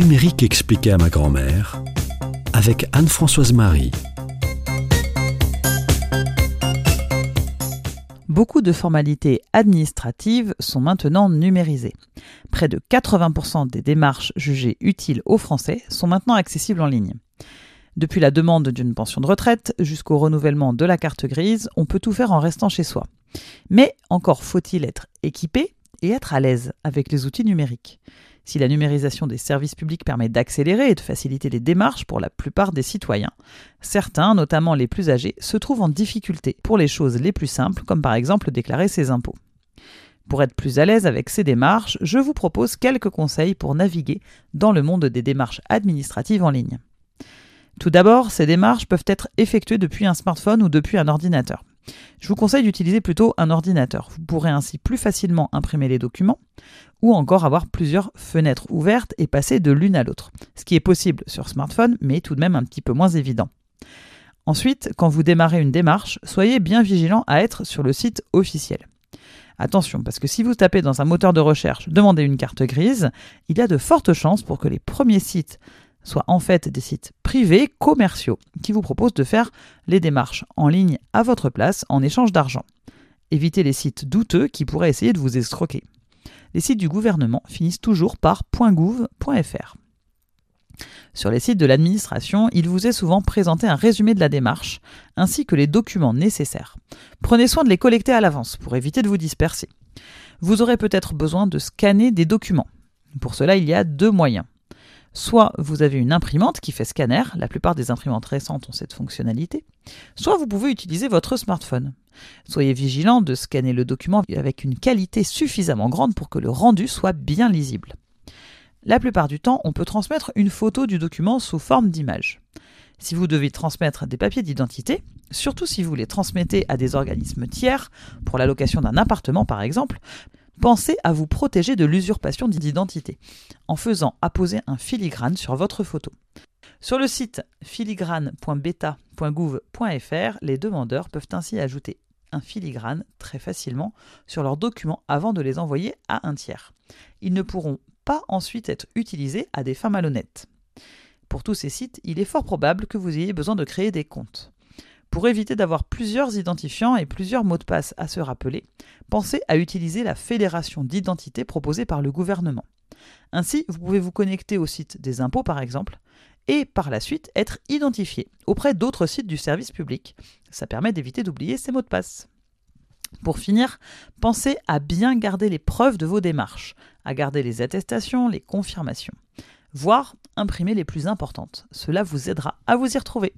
numérique expliqué à ma grand-mère avec Anne-Françoise Marie. Beaucoup de formalités administratives sont maintenant numérisées. Près de 80% des démarches jugées utiles aux Français sont maintenant accessibles en ligne. Depuis la demande d'une pension de retraite jusqu'au renouvellement de la carte grise, on peut tout faire en restant chez soi. Mais encore faut-il être équipé et être à l'aise avec les outils numériques. Si la numérisation des services publics permet d'accélérer et de faciliter les démarches pour la plupart des citoyens, certains, notamment les plus âgés, se trouvent en difficulté pour les choses les plus simples, comme par exemple déclarer ses impôts. Pour être plus à l'aise avec ces démarches, je vous propose quelques conseils pour naviguer dans le monde des démarches administratives en ligne. Tout d'abord, ces démarches peuvent être effectuées depuis un smartphone ou depuis un ordinateur. Je vous conseille d'utiliser plutôt un ordinateur. Vous pourrez ainsi plus facilement imprimer les documents ou encore avoir plusieurs fenêtres ouvertes et passer de l'une à l'autre, ce qui est possible sur smartphone mais tout de même un petit peu moins évident. Ensuite, quand vous démarrez une démarche, soyez bien vigilant à être sur le site officiel. Attention, parce que si vous tapez dans un moteur de recherche Demandez une carte grise, il y a de fortes chances pour que les premiers sites soient en fait des sites privés commerciaux qui vous proposent de faire les démarches en ligne à votre place en échange d'argent. Évitez les sites douteux qui pourraient essayer de vous escroquer. Les sites du gouvernement finissent toujours par .gouv.fr. Sur les sites de l'administration, il vous est souvent présenté un résumé de la démarche, ainsi que les documents nécessaires. Prenez soin de les collecter à l'avance pour éviter de vous disperser. Vous aurez peut-être besoin de scanner des documents. Pour cela, il y a deux moyens. Soit vous avez une imprimante qui fait scanner, la plupart des imprimantes récentes ont cette fonctionnalité, soit vous pouvez utiliser votre smartphone. Soyez vigilant de scanner le document avec une qualité suffisamment grande pour que le rendu soit bien lisible. La plupart du temps, on peut transmettre une photo du document sous forme d'image. Si vous devez transmettre des papiers d'identité, surtout si vous les transmettez à des organismes tiers, pour l'allocation d'un appartement par exemple, Pensez à vous protéger de l'usurpation d'identité en faisant apposer un filigrane sur votre photo. Sur le site filigrane.beta.gouv.fr, les demandeurs peuvent ainsi ajouter un filigrane très facilement sur leurs documents avant de les envoyer à un tiers. Ils ne pourront pas ensuite être utilisés à des fins malhonnêtes. Pour tous ces sites, il est fort probable que vous ayez besoin de créer des comptes. Pour éviter d'avoir plusieurs identifiants et plusieurs mots de passe à se rappeler, pensez à utiliser la fédération d'identité proposée par le gouvernement. Ainsi, vous pouvez vous connecter au site des impôts par exemple, et par la suite être identifié auprès d'autres sites du service public. Ça permet d'éviter d'oublier ces mots de passe. Pour finir, pensez à bien garder les preuves de vos démarches, à garder les attestations, les confirmations, voire imprimer les plus importantes. Cela vous aidera à vous y retrouver.